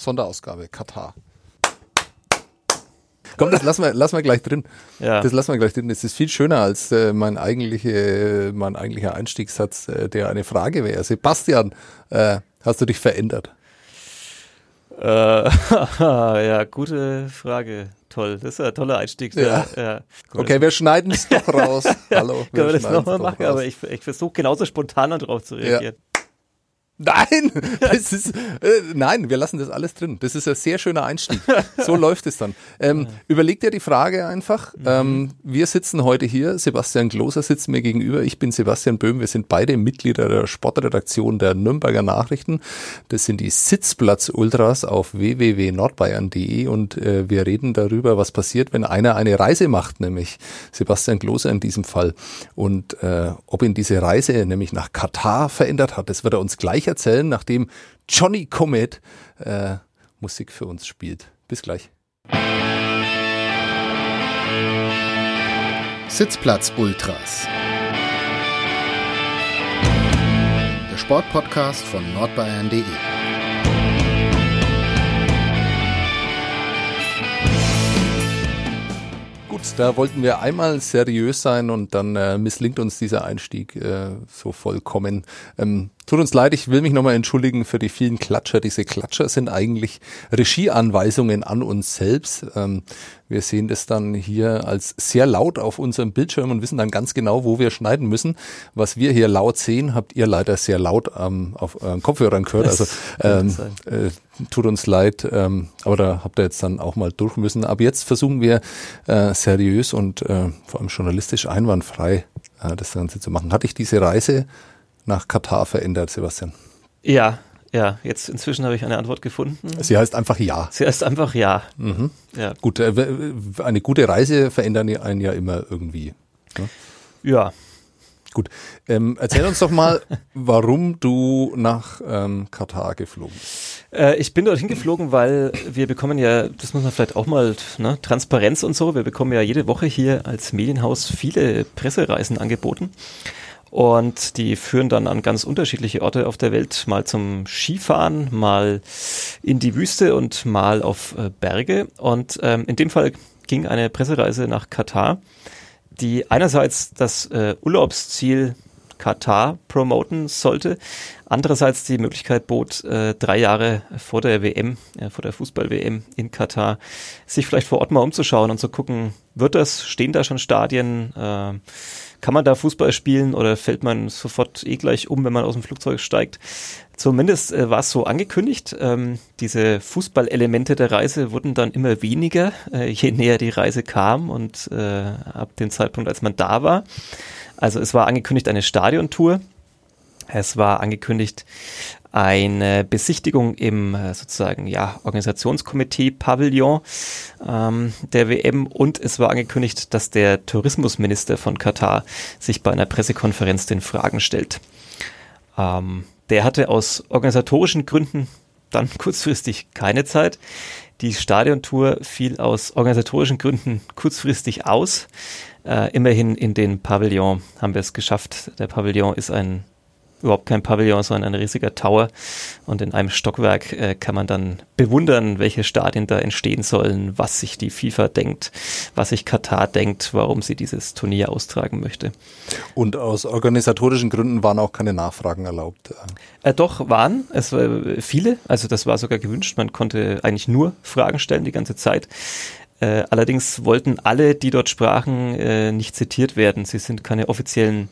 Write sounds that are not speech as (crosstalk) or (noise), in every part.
Sonderausgabe, Katar. Komm, das lassen wir, lassen wir gleich drin. Ja. Das lassen wir gleich drin. Das ist viel schöner als äh, mein, eigentliche, mein eigentlicher Einstiegssatz, äh, der eine Frage wäre. Sebastian, äh, hast du dich verändert? Äh, (laughs) ja, gute Frage. Toll, das ist ein toller Einstieg. Ja. ja. Okay, wir schneiden es doch raus. (laughs) Hallo. Können wir das nochmal machen, raus. aber ich, ich versuche genauso spontan darauf zu reagieren. Ja. Nein, (laughs) das ist, äh, nein, wir lassen das alles drin. Das ist ein sehr schöner Einstieg. So (laughs) läuft es dann. Ähm, überleg dir die Frage einfach. Mhm. Ähm, wir sitzen heute hier. Sebastian Gloser sitzt mir gegenüber. Ich bin Sebastian Böhm. Wir sind beide Mitglieder der Sportredaktion der Nürnberger Nachrichten. Das sind die Sitzplatz-Ultras auf www.nordbayern.de und äh, wir reden darüber, was passiert, wenn einer eine Reise macht, nämlich Sebastian Gloser in diesem Fall. Und äh, ob ihn diese Reise nämlich nach Katar verändert hat, das wird er uns gleich erzählen, nachdem Johnny Comet äh, Musik für uns spielt. Bis gleich. Sitzplatz Ultras. Der Sportpodcast von nordbayern.de. Gut, da wollten wir einmal seriös sein und dann äh, misslingt uns dieser Einstieg äh, so vollkommen. Ähm, Tut uns leid, ich will mich nochmal entschuldigen für die vielen Klatscher. Diese Klatscher sind eigentlich Regieanweisungen an uns selbst. Ähm, wir sehen das dann hier als sehr laut auf unserem Bildschirm und wissen dann ganz genau, wo wir schneiden müssen. Was wir hier laut sehen, habt ihr leider sehr laut ähm, auf euren Kopfhörern gehört. Also ähm, äh, tut uns leid, ähm, aber da habt ihr jetzt dann auch mal durch müssen. Aber jetzt versuchen wir äh, seriös und äh, vor allem journalistisch einwandfrei äh, das Ganze zu machen. Hatte ich diese Reise nach Katar verändert, Sebastian? Ja, ja, jetzt inzwischen habe ich eine Antwort gefunden. Sie heißt einfach ja. Sie heißt einfach ja. Mhm. ja. Gut, äh, eine gute Reise verändern einen ja immer irgendwie. Ne? Ja. Gut. Ähm, erzähl uns doch mal, (laughs) warum du nach ähm, Katar geflogen bist. Äh, ich bin dorthin geflogen, weil wir bekommen ja, das muss man vielleicht auch mal, ne, Transparenz und so, wir bekommen ja jede Woche hier als Medienhaus viele Pressereisen angeboten. Und die führen dann an ganz unterschiedliche Orte auf der Welt, mal zum Skifahren, mal in die Wüste und mal auf äh, Berge. Und ähm, in dem Fall ging eine Pressereise nach Katar, die einerseits das äh, Urlaubsziel Katar promoten sollte, andererseits die Möglichkeit bot, äh, drei Jahre vor der WM, äh, vor der Fußball-WM in Katar, sich vielleicht vor Ort mal umzuschauen und zu gucken, wird das, stehen da schon Stadien, äh, kann man da Fußball spielen oder fällt man sofort eh gleich um, wenn man aus dem Flugzeug steigt? Zumindest äh, war es so angekündigt. Ähm, diese Fußballelemente der Reise wurden dann immer weniger, äh, je näher die Reise kam und äh, ab dem Zeitpunkt, als man da war. Also es war angekündigt eine Stadiontour. Es war angekündigt eine Besichtigung im äh, sozusagen ja Organisationskomitee Pavillon ähm, der WM und es war angekündigt, dass der Tourismusminister von Katar sich bei einer Pressekonferenz den Fragen stellt. Ähm, der hatte aus organisatorischen Gründen dann (laughs) kurzfristig keine Zeit. Die Stadiontour fiel aus organisatorischen Gründen kurzfristig aus. Äh, immerhin in den Pavillon haben wir es geschafft. Der Pavillon ist ein überhaupt kein Pavillon, sondern ein riesiger Tower. Und in einem Stockwerk äh, kann man dann bewundern, welche Stadien da entstehen sollen, was sich die FIFA denkt, was sich Katar denkt, warum sie dieses Turnier austragen möchte. Und aus organisatorischen Gründen waren auch keine Nachfragen erlaubt. Äh, doch, waren. Es war viele. Also das war sogar gewünscht. Man konnte eigentlich nur Fragen stellen die ganze Zeit. Äh, allerdings wollten alle, die dort sprachen, äh, nicht zitiert werden. Sie sind keine offiziellen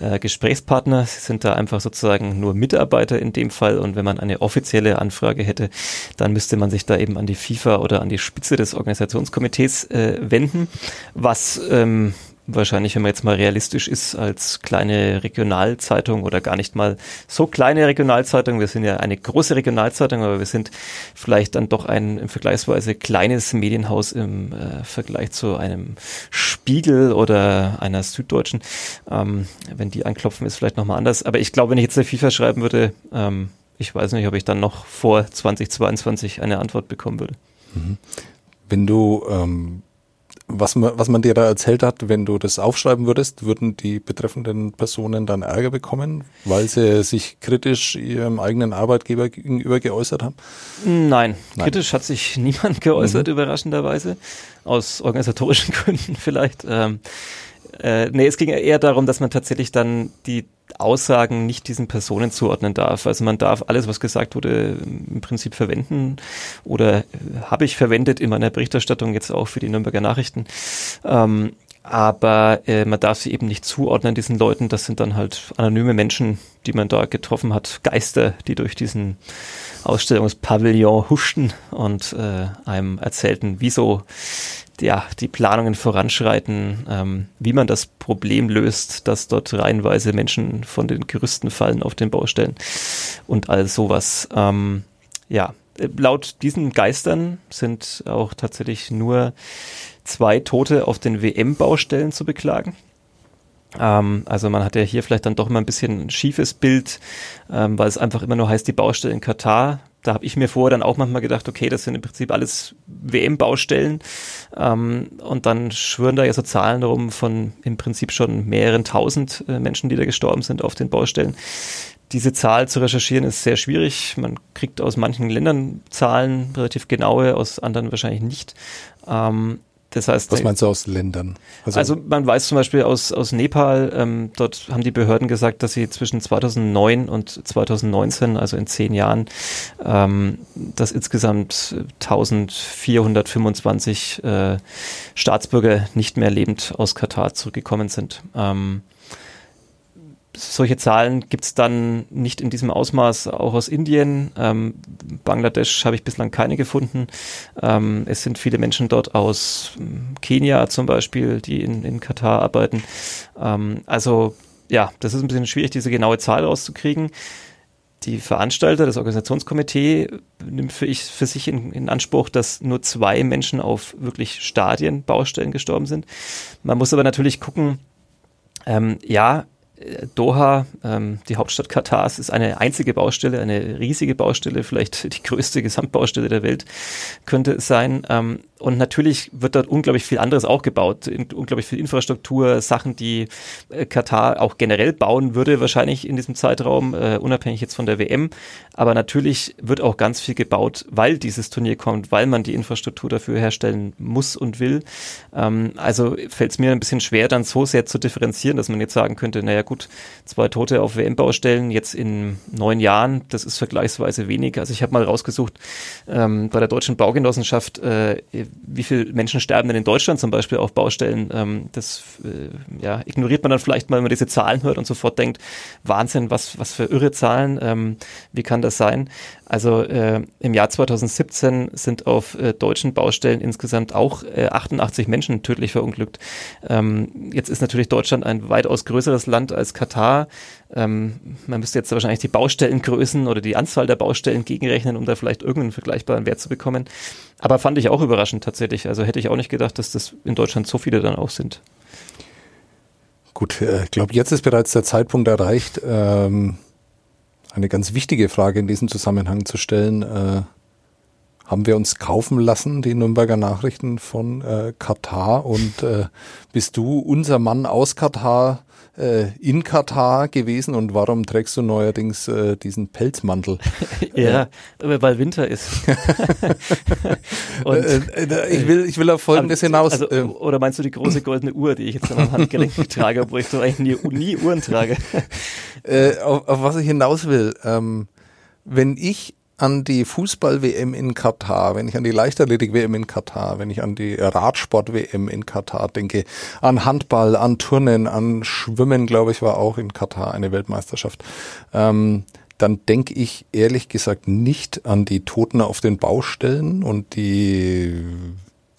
äh, Gesprächspartner, sie sind da einfach sozusagen nur Mitarbeiter in dem Fall. Und wenn man eine offizielle Anfrage hätte, dann müsste man sich da eben an die FIFA oder an die Spitze des Organisationskomitees äh, wenden, was ähm, wahrscheinlich, wenn man jetzt mal realistisch ist, als kleine Regionalzeitung oder gar nicht mal so kleine Regionalzeitung. Wir sind ja eine große Regionalzeitung, aber wir sind vielleicht dann doch ein vergleichsweise kleines Medienhaus im äh, Vergleich zu einem Spiegel oder einer Süddeutschen. Ähm, wenn die anklopfen, ist vielleicht nochmal anders. Aber ich glaube, wenn ich jetzt der FIFA schreiben würde, ähm, ich weiß nicht, ob ich dann noch vor 2022 eine Antwort bekommen würde. Mhm. Wenn du ähm was man, was man dir da erzählt hat, wenn du das aufschreiben würdest, würden die betreffenden Personen dann Ärger bekommen, weil sie sich kritisch ihrem eigenen Arbeitgeber gegenüber geäußert haben? Nein, Nein. kritisch hat sich niemand geäußert, mhm. überraschenderweise. Aus organisatorischen (laughs) Gründen vielleicht. Ähm, äh, nee, es ging eher darum, dass man tatsächlich dann die Aussagen nicht diesen Personen zuordnen darf. Also man darf alles, was gesagt wurde, im Prinzip verwenden oder äh, habe ich verwendet in meiner Berichterstattung jetzt auch für die Nürnberger Nachrichten. Ähm, aber äh, man darf sie eben nicht zuordnen diesen Leuten. Das sind dann halt anonyme Menschen, die man da getroffen hat, Geister, die durch diesen Ausstellungspavillon huschten und äh, einem erzählten, wieso ja, die Planungen voranschreiten, ähm, wie man das Problem löst, dass dort reihenweise Menschen von den Gerüsten fallen auf den Baustellen und all sowas. Ähm, ja, laut diesen Geistern sind auch tatsächlich nur zwei Tote auf den WM-Baustellen zu beklagen. Ähm, also man hat ja hier vielleicht dann doch mal ein bisschen ein schiefes Bild, ähm, weil es einfach immer nur heißt, die Baustelle in Katar da habe ich mir vorher dann auch manchmal gedacht, okay, das sind im Prinzip alles WM-Baustellen. Ähm, und dann schwören da ja so Zahlen rum von im Prinzip schon mehreren tausend äh, Menschen, die da gestorben sind auf den Baustellen. Diese Zahl zu recherchieren ist sehr schwierig. Man kriegt aus manchen Ländern Zahlen relativ genaue, aus anderen wahrscheinlich nicht. Ähm, das heißt, was meinst du aus Ländern? Also, also man weiß zum Beispiel aus, aus Nepal, ähm, dort haben die Behörden gesagt, dass sie zwischen 2009 und 2019, also in zehn Jahren, ähm, dass insgesamt 1425 äh, Staatsbürger nicht mehr lebend aus Katar zurückgekommen sind. Ähm, solche Zahlen gibt es dann nicht in diesem Ausmaß auch aus Indien. Ähm, Bangladesch habe ich bislang keine gefunden. Ähm, es sind viele Menschen dort aus ähm, Kenia zum Beispiel, die in, in Katar arbeiten. Ähm, also ja, das ist ein bisschen schwierig, diese genaue Zahl rauszukriegen. Die Veranstalter, das Organisationskomitee, nimmt für, ich, für sich in, in Anspruch, dass nur zwei Menschen auf wirklich Stadienbaustellen gestorben sind. Man muss aber natürlich gucken, ähm, ja, Doha, ähm, die Hauptstadt Katars, ist eine einzige Baustelle, eine riesige Baustelle, vielleicht die größte Gesamtbaustelle der Welt könnte es sein. Ähm, und natürlich wird dort unglaublich viel anderes auch gebaut, unglaublich viel Infrastruktur, Sachen, die äh, Katar auch generell bauen würde, wahrscheinlich in diesem Zeitraum, äh, unabhängig jetzt von der WM. Aber natürlich wird auch ganz viel gebaut, weil dieses Turnier kommt, weil man die Infrastruktur dafür herstellen muss und will. Ähm, also fällt es mir ein bisschen schwer, dann so sehr zu differenzieren, dass man jetzt sagen könnte, naja gut, zwei Tote auf WM-Baustellen jetzt in neun Jahren, das ist vergleichsweise wenig. Also ich habe mal rausgesucht, ähm, bei der Deutschen Baugenossenschaft, äh, wie viele Menschen sterben denn in Deutschland zum Beispiel auf Baustellen? Ähm, das äh, ja, ignoriert man dann vielleicht mal, wenn man diese Zahlen hört und sofort denkt, Wahnsinn, was, was für irre Zahlen, ähm, wie kann das sein? Also äh, im Jahr 2017 sind auf äh, deutschen Baustellen insgesamt auch äh, 88 Menschen tödlich verunglückt. Ähm, jetzt ist natürlich Deutschland ein weitaus größeres Land als Katar. Ähm, man müsste jetzt wahrscheinlich die Baustellengrößen oder die Anzahl der Baustellen gegenrechnen, um da vielleicht irgendeinen vergleichbaren Wert zu bekommen. Aber fand ich auch überraschend tatsächlich. Also hätte ich auch nicht gedacht, dass das in Deutschland so viele dann auch sind. Gut, äh, ich glaube, jetzt ist bereits der Zeitpunkt erreicht, ähm, eine ganz wichtige Frage in diesem Zusammenhang zu stellen. Äh, haben wir uns kaufen lassen, die Nürnberger Nachrichten von äh, Katar und äh, bist du unser Mann aus Katar äh, in Katar gewesen und warum trägst du neuerdings äh, diesen Pelzmantel? (laughs) ja, weil Winter ist. (laughs) und, äh, äh, ich will, ich will auf Folgendes hinaus. Also, ähm, oder meinst du die große goldene Uhr, die ich jetzt an meinem Handgelenk (laughs) trage, obwohl ich so eigentlich nie, nie Uhren trage? Äh, auf, auf was ich hinaus will, ähm, wenn ich an die Fußball-WM in Katar, wenn ich an die Leichtathletik-WM in Katar, wenn ich an die Radsport-WM in Katar denke, an Handball, an Turnen, an Schwimmen, glaube ich, war auch in Katar eine Weltmeisterschaft, ähm, dann denke ich ehrlich gesagt nicht an die Toten auf den Baustellen und die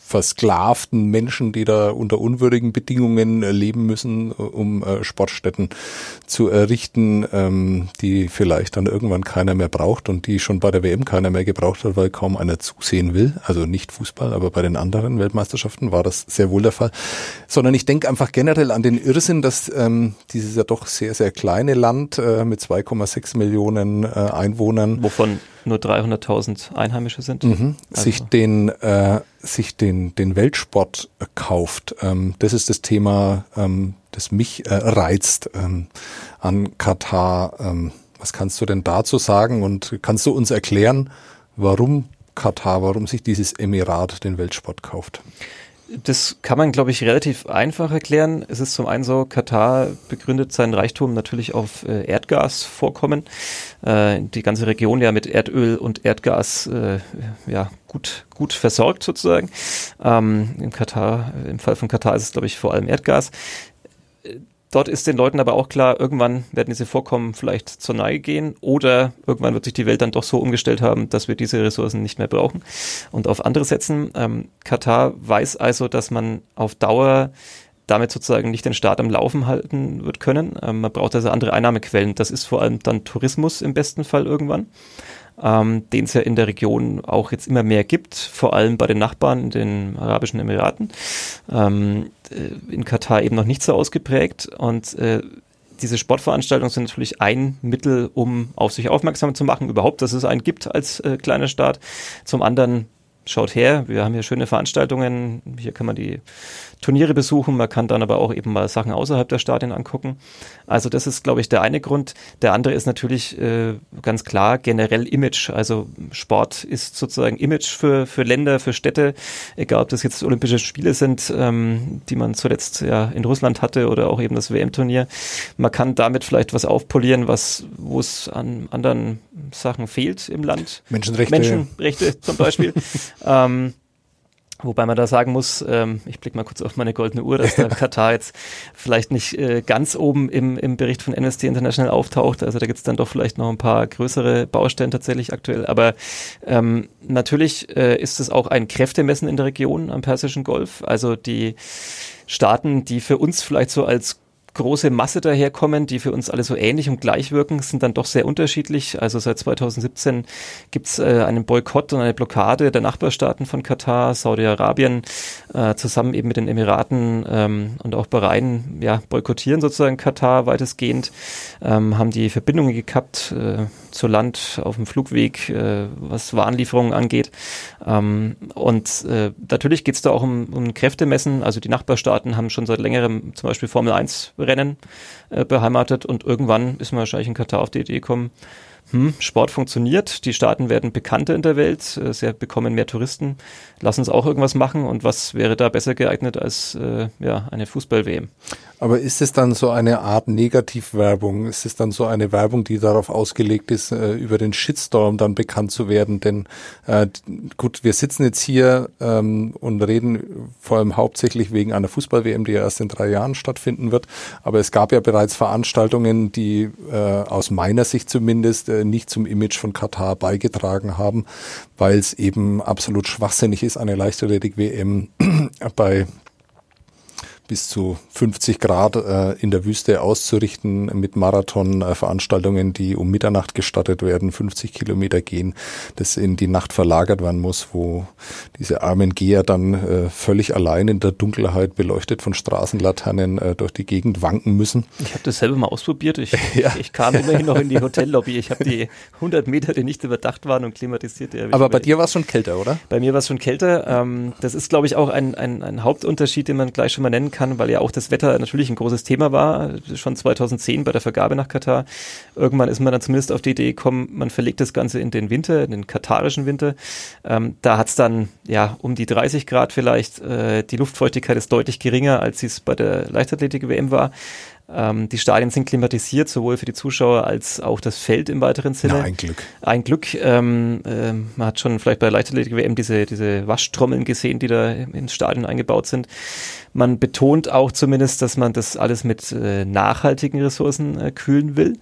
versklavten Menschen, die da unter unwürdigen Bedingungen äh, leben müssen, äh, um äh, Sportstätten zu errichten, ähm, die vielleicht dann irgendwann keiner mehr braucht und die schon bei der WM keiner mehr gebraucht hat, weil kaum einer zusehen will. Also nicht Fußball, aber bei den anderen Weltmeisterschaften war das sehr wohl der Fall. Sondern ich denke einfach generell an den Irrsinn, dass ähm, dieses ja doch sehr, sehr kleine Land mit 2,6 Millionen Einwohnern. Wovon nur 300.000 Einheimische sind. Mhm. Also. Sich den äh, sich den den Weltsport kauft. Ähm, das ist das Thema, ähm, das mich äh, reizt ähm, an Katar. Ähm, was kannst du denn dazu sagen und kannst du uns erklären, warum Katar, warum sich dieses Emirat den Weltsport kauft? Das kann man, glaube ich, relativ einfach erklären. Es ist zum einen so, Katar begründet seinen Reichtum natürlich auf äh, Erdgasvorkommen. Äh, die ganze Region ja mit Erdöl und Erdgas äh, ja, gut, gut versorgt sozusagen. Ähm, Im Katar, im Fall von Katar ist es, glaube ich, vor allem Erdgas. Dort ist den Leuten aber auch klar, irgendwann werden diese Vorkommen vielleicht zur Neige gehen oder irgendwann wird sich die Welt dann doch so umgestellt haben, dass wir diese Ressourcen nicht mehr brauchen und auf andere setzen. Ähm, Katar weiß also, dass man auf Dauer damit sozusagen nicht den Staat am Laufen halten wird können. Ähm, man braucht also andere Einnahmequellen. Das ist vor allem dann Tourismus im besten Fall irgendwann ähm, den es ja in der Region auch jetzt immer mehr gibt, vor allem bei den Nachbarn in den Arabischen Emiraten. Ähm, äh, in Katar eben noch nicht so ausgeprägt und äh, diese Sportveranstaltungen sind natürlich ein Mittel, um auf sich aufmerksam zu machen, überhaupt, dass es einen gibt als äh, kleiner Staat. Zum anderen schaut her, wir haben hier schöne Veranstaltungen, hier kann man die Turniere besuchen, man kann dann aber auch eben mal Sachen außerhalb der Stadien angucken. Also das ist, glaube ich, der eine Grund. Der andere ist natürlich äh, ganz klar generell Image. Also Sport ist sozusagen Image für, für Länder, für Städte, egal ob das jetzt Olympische Spiele sind, ähm, die man zuletzt ja in Russland hatte oder auch eben das WM-Turnier. Man kann damit vielleicht was aufpolieren, was wo es an anderen Sachen fehlt im Land. Menschenrechte. Menschenrechte zum Beispiel. (laughs) ähm, Wobei man da sagen muss, ähm, ich blicke mal kurz auf meine goldene Uhr, dass der (laughs) Katar jetzt vielleicht nicht äh, ganz oben im, im Bericht von Amnesty International auftaucht. Also da gibt es dann doch vielleicht noch ein paar größere Baustellen tatsächlich aktuell. Aber ähm, natürlich äh, ist es auch ein Kräftemessen in der Region am Persischen Golf. Also die Staaten, die für uns vielleicht so als große Masse daherkommen, die für uns alle so ähnlich und gleich wirken, sind dann doch sehr unterschiedlich. Also seit 2017 gibt es äh, einen Boykott und eine Blockade der Nachbarstaaten von Katar, Saudi-Arabien, äh, zusammen eben mit den Emiraten ähm, und auch Bahrain, ja, boykottieren sozusagen Katar weitestgehend, ähm, haben die Verbindungen gekappt äh, zur Land auf dem Flugweg, äh, was Warenlieferungen angeht. Ähm, und äh, natürlich geht es da auch um, um Kräftemessen. Also die Nachbarstaaten haben schon seit längerem zum Beispiel Formel 1 Rennen äh, beheimatet und irgendwann ist man wahrscheinlich in Katar auf die Idee gekommen, hm, Sport funktioniert, die Staaten werden bekannter in der Welt, äh, sie bekommen mehr Touristen, lass uns auch irgendwas machen und was wäre da besser geeignet als äh, ja, eine Fußball-WM? Aber ist es dann so eine Art Negativwerbung? Ist es dann so eine Werbung, die darauf ausgelegt ist, äh, über den Shitstorm dann bekannt zu werden? Denn äh, gut, wir sitzen jetzt hier ähm, und reden vor allem hauptsächlich wegen einer Fußball-WM, die ja erst in drei Jahren stattfinden wird. Aber es gab ja bereits Veranstaltungen, die äh, aus meiner Sicht zumindest nicht zum Image von Katar beigetragen haben, weil es eben absolut schwachsinnig ist, eine Leichtathletik-WM (clears throat) bei bis zu 50 Grad äh, in der Wüste auszurichten mit Marathonveranstaltungen, die um Mitternacht gestartet werden, 50 Kilometer gehen, das in die Nacht verlagert werden muss, wo diese armen Geher dann äh, völlig allein in der Dunkelheit beleuchtet von Straßenlaternen äh, durch die Gegend wanken müssen. Ich habe das selber mal ausprobiert. Ich, (laughs) ja. ich kam immerhin noch in die Hotellobby. Ich habe die 100 Meter, die nicht überdacht waren und klimatisiert. Aber bei dir war es schon kälter, oder? Bei mir war es schon kälter. Ähm, das ist, glaube ich, auch ein, ein, ein Hauptunterschied, den man gleich schon mal nennen kann kann, weil ja auch das Wetter natürlich ein großes Thema war, schon 2010 bei der Vergabe nach Katar. Irgendwann ist man dann zumindest auf die Idee gekommen, man verlegt das Ganze in den Winter, in den katarischen Winter. Ähm, da hat es dann ja um die 30 Grad vielleicht. Äh, die Luftfeuchtigkeit ist deutlich geringer, als es bei der Leichtathletik-WM war. Ähm, die Stadien sind klimatisiert, sowohl für die Zuschauer als auch das Feld im weiteren Sinne. Na, ein Glück. Ein Glück. Ähm, äh, man hat schon vielleicht bei der Leichtathletik-WM diese, diese Waschtrommeln gesehen, die da ins Stadion eingebaut sind. Man betont auch zumindest, dass man das alles mit äh, nachhaltigen Ressourcen äh, kühlen will.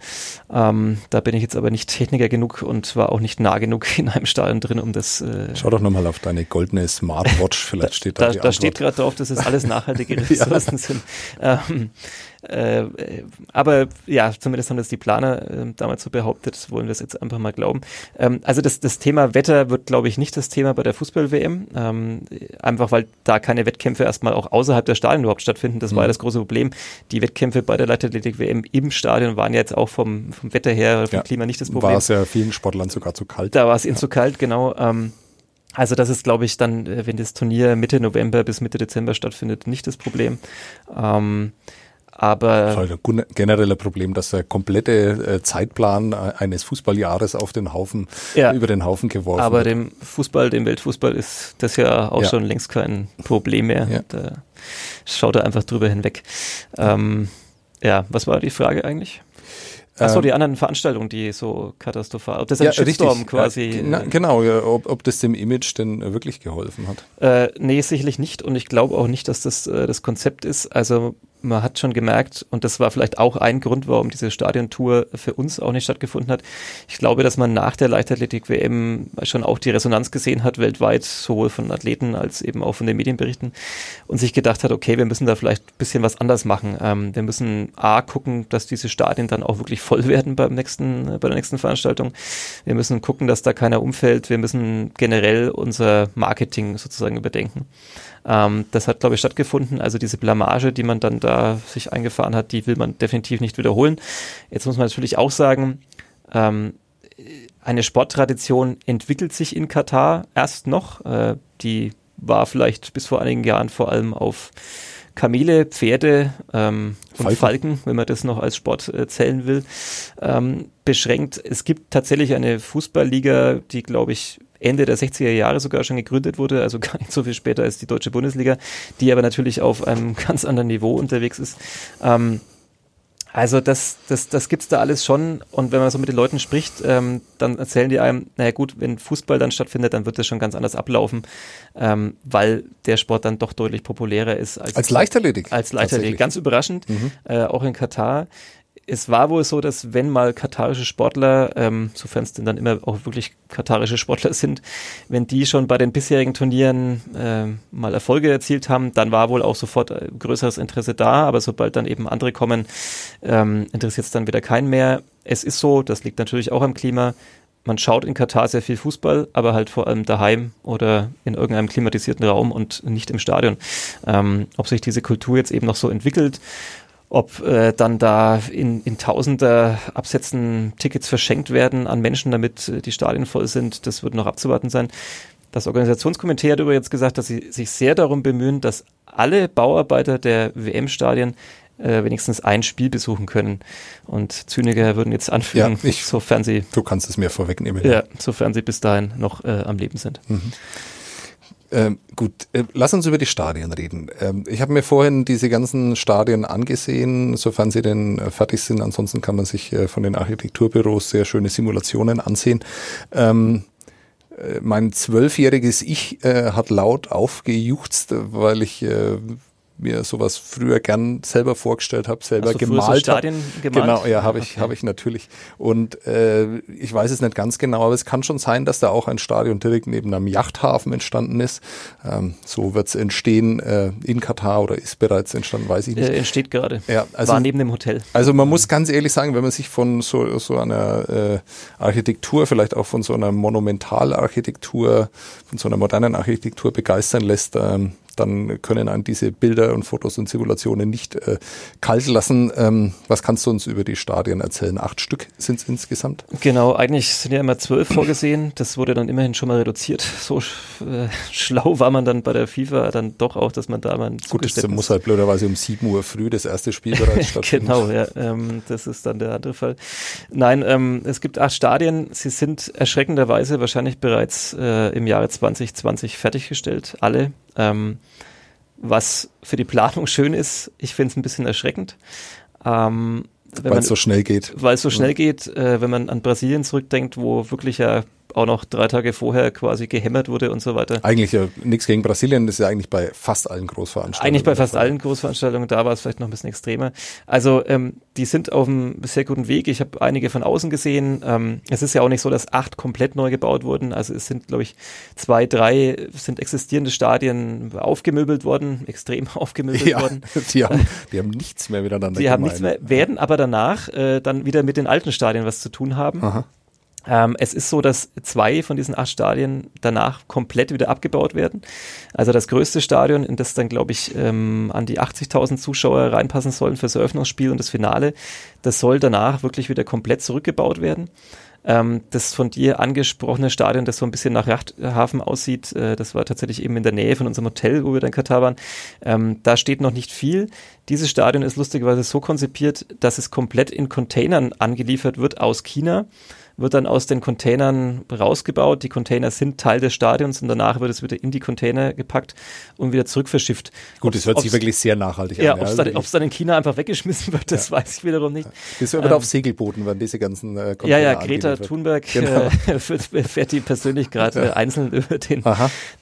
Ähm, da bin ich jetzt aber nicht Techniker genug und war auch nicht nah genug in einem Stadion drin, um das. Äh, Schau doch nochmal auf deine goldene Smartwatch, vielleicht steht da. Da, da steht gerade drauf, dass es alles nachhaltige (laughs) Ressourcen ja. sind. Ähm, Äh, aber ja, zumindest haben das die Planer äh, damals so behauptet, wollen wir es jetzt einfach mal glauben. Ähm, also das, das Thema Wetter wird, glaube ich, nicht das Thema bei der Fußball-WM, ähm, einfach weil da keine Wettkämpfe erstmal auch außerhalb der Stadien überhaupt stattfinden. Das mhm. war ja das große Problem. Die Wettkämpfe bei der Leichtathletik-WM im Stadion waren ja jetzt auch vom, vom Wetter her, vom ja, Klima nicht das Problem. War es ja vielen Sportlern sogar zu kalt. Da war es ihnen ja. zu kalt, genau. Ähm, also das ist, glaube ich, dann, äh, wenn das Turnier Mitte November bis Mitte Dezember stattfindet, nicht das Problem. Ähm, aber das ist halt ein generelles Problem, dass der komplette äh, Zeitplan äh, eines Fußballjahres auf den Haufen ja, über den Haufen geworfen aber wird. Aber dem Fußball, dem Weltfußball ist das ja auch ja. schon längst kein Problem mehr. Ja. Da schaut er einfach drüber hinweg. Ähm, ja, was war die Frage eigentlich? Achso, die ähm, anderen Veranstaltungen, die so katastrophal, ob das ein ja, Shitstorm richtig. quasi. Na, genau, ja, ob, ob das dem Image denn wirklich geholfen hat. Äh, nee, sicherlich nicht und ich glaube auch nicht, dass das äh, das Konzept ist. Also man hat schon gemerkt, und das war vielleicht auch ein Grund, warum diese Stadiontour für uns auch nicht stattgefunden hat. Ich glaube, dass man nach der Leichtathletik-WM schon auch die Resonanz gesehen hat, weltweit, sowohl von Athleten als eben auch von den Medienberichten, und sich gedacht hat, okay, wir müssen da vielleicht ein bisschen was anders machen. Ähm, wir müssen A, gucken, dass diese Stadien dann auch wirklich voll werden beim nächsten, bei der nächsten Veranstaltung. Wir müssen gucken, dass da keiner umfällt. Wir müssen generell unser Marketing sozusagen überdenken. Ähm, das hat, glaube ich, stattgefunden. Also diese Blamage, die man dann da sich eingefahren hat, die will man definitiv nicht wiederholen. Jetzt muss man natürlich auch sagen, ähm, eine Sporttradition entwickelt sich in Katar erst noch. Äh, die war vielleicht bis vor einigen Jahren vor allem auf Kamele, Pferde ähm, und Falken. Falken, wenn man das noch als Sport äh, zählen will, ähm, beschränkt. Es gibt tatsächlich eine Fußballliga, die, glaube ich, Ende der 60er Jahre sogar schon gegründet wurde, also (laughs) gar nicht so viel später als die deutsche Bundesliga, die aber natürlich auf einem (laughs) ganz anderen Niveau unterwegs ist. Ähm, also das, das, das gibt's da alles schon. Und wenn man so mit den Leuten spricht, ähm, dann erzählen die einem, naja gut, wenn Fußball dann stattfindet, dann wird das schon ganz anders ablaufen, ähm, weil der Sport dann doch deutlich populärer ist als, als Leichtathletik. Als Leichtathletik. Ganz überraschend, mhm. äh, auch in Katar es war wohl so, dass wenn mal katarische Sportler, ähm, sofern es denn dann immer auch wirklich katarische Sportler (laughs) sind, wenn die schon bei den bisherigen Turnieren äh, mal Erfolge erzielt haben, dann war wohl auch sofort äh, größeres Interesse da, aber sobald dann eben andere kommen, ähm, interessiert es dann wieder keinen mehr. Es ist so, das liegt natürlich auch am Klima, man schaut in Katar sehr viel Fußball, aber halt vor allem daheim oder in irgendeinem klimatisierten Raum und nicht im Stadion. Ähm, ob sich diese Kultur jetzt eben noch so entwickelt ob äh, dann da in, in tausender Absätzen Tickets verschenkt werden an Menschen, damit äh, die Stadien voll sind, das wird noch abzuwarten sein. Das Organisationskomitee hat übrigens gesagt, dass sie sich sehr darum bemühen, dass alle Bauarbeiter der WM-Stadien äh, wenigstens ein Spiel besuchen können. Und Zyniker würden jetzt anfügen, ja, ich, sofern sie. Du kannst es mir vorwegnehmen. Ja, sofern sie bis dahin noch äh, am Leben sind. Mhm. Ähm, gut, äh, lass uns über die Stadien reden. Ähm, ich habe mir vorhin diese ganzen Stadien angesehen, sofern sie denn äh, fertig sind. Ansonsten kann man sich äh, von den Architekturbüros sehr schöne Simulationen ansehen. Ähm, äh, mein zwölfjähriges Ich äh, hat laut aufgejuchzt, weil ich äh, mir sowas früher gern selber vorgestellt habe, selber du gemalt so gemalt. Genau, ja, habe ich, okay. habe ich natürlich. Und äh, ich weiß es nicht ganz genau, aber es kann schon sein, dass da auch ein Stadion direkt neben einem Yachthafen entstanden ist. Ähm, so wird es entstehen äh, in Katar oder ist bereits entstanden, weiß ich nicht. Äh, entsteht gerade. Ja, also, War neben dem Hotel. Also man muss ganz ehrlich sagen, wenn man sich von so, so einer äh, Architektur, vielleicht auch von so einer Monumentalarchitektur, von so einer modernen Architektur begeistern lässt, ähm, dann können an diese Bilder und Fotos und Simulationen nicht äh, kalt lassen. Ähm, was kannst du uns über die Stadien erzählen? Acht Stück sind es insgesamt? Genau, eigentlich sind ja immer zwölf vorgesehen. Das wurde dann immerhin schon mal reduziert. So äh, schlau war man dann bei der FIFA dann doch auch, dass man da mal Gut, es muss halt blöderweise um sieben Uhr früh das erste Spiel bereits (laughs) stattfinden. genau, ja, ähm, das ist dann der andere Fall. Nein, ähm, es gibt acht Stadien. Sie sind erschreckenderweise wahrscheinlich bereits äh, im Jahre 2020 fertiggestellt. Alle ähm, was für die Planung schön ist, ich finde es ein bisschen erschreckend. Ähm, weil es so schnell geht. Weil es so schnell geht, äh, wenn man an Brasilien zurückdenkt, wo wirklich ja auch noch drei Tage vorher quasi gehämmert wurde und so weiter. Eigentlich ja nichts gegen Brasilien, das ist ja eigentlich bei fast allen Großveranstaltungen. Eigentlich bei fast allen Großveranstaltungen, da war es vielleicht noch ein bisschen extremer. Also ähm, die sind auf einem sehr guten Weg. Ich habe einige von außen gesehen. Ähm, es ist ja auch nicht so, dass acht komplett neu gebaut wurden. Also es sind, glaube ich, zwei, drei sind existierende Stadien aufgemöbelt worden, (laughs) extrem aufgemöbelt ja, worden. (laughs) Die haben, (laughs) die haben nichts mehr miteinander Die haben nichts mehr, werden aber danach äh, dann wieder mit den alten Stadien was zu tun haben. Aha. Ähm, es ist so, dass zwei von diesen acht Stadien danach komplett wieder abgebaut werden. Also das größte Stadion, in das dann, glaube ich, ähm, an die 80.000 Zuschauer reinpassen sollen für das Eröffnungsspiel und das Finale, das soll danach wirklich wieder komplett zurückgebaut werden. Ähm, das von dir angesprochene Stadion, das so ein bisschen nach Yachthafen aussieht, äh, das war tatsächlich eben in der Nähe von unserem Hotel, wo wir dann in Katar waren. Ähm, da steht noch nicht viel. Dieses Stadion ist lustigerweise so konzipiert, dass es komplett in Containern angeliefert wird aus China wird dann aus den Containern rausgebaut. Die Container sind Teil des Stadions und danach wird es wieder in die Container gepackt und wieder zurückverschifft. Gut, das hört sich wirklich sehr nachhaltig ja, an. Ob es dann, dann, in China einfach weggeschmissen wird, das ja. weiß ich wiederum nicht. Das wird ähm, auf Segelbooten, wenn diese ganzen äh, Container Ja, ja, Greta Thunberg genau. äh, (laughs) fährt die persönlich gerade ja. einzeln über den,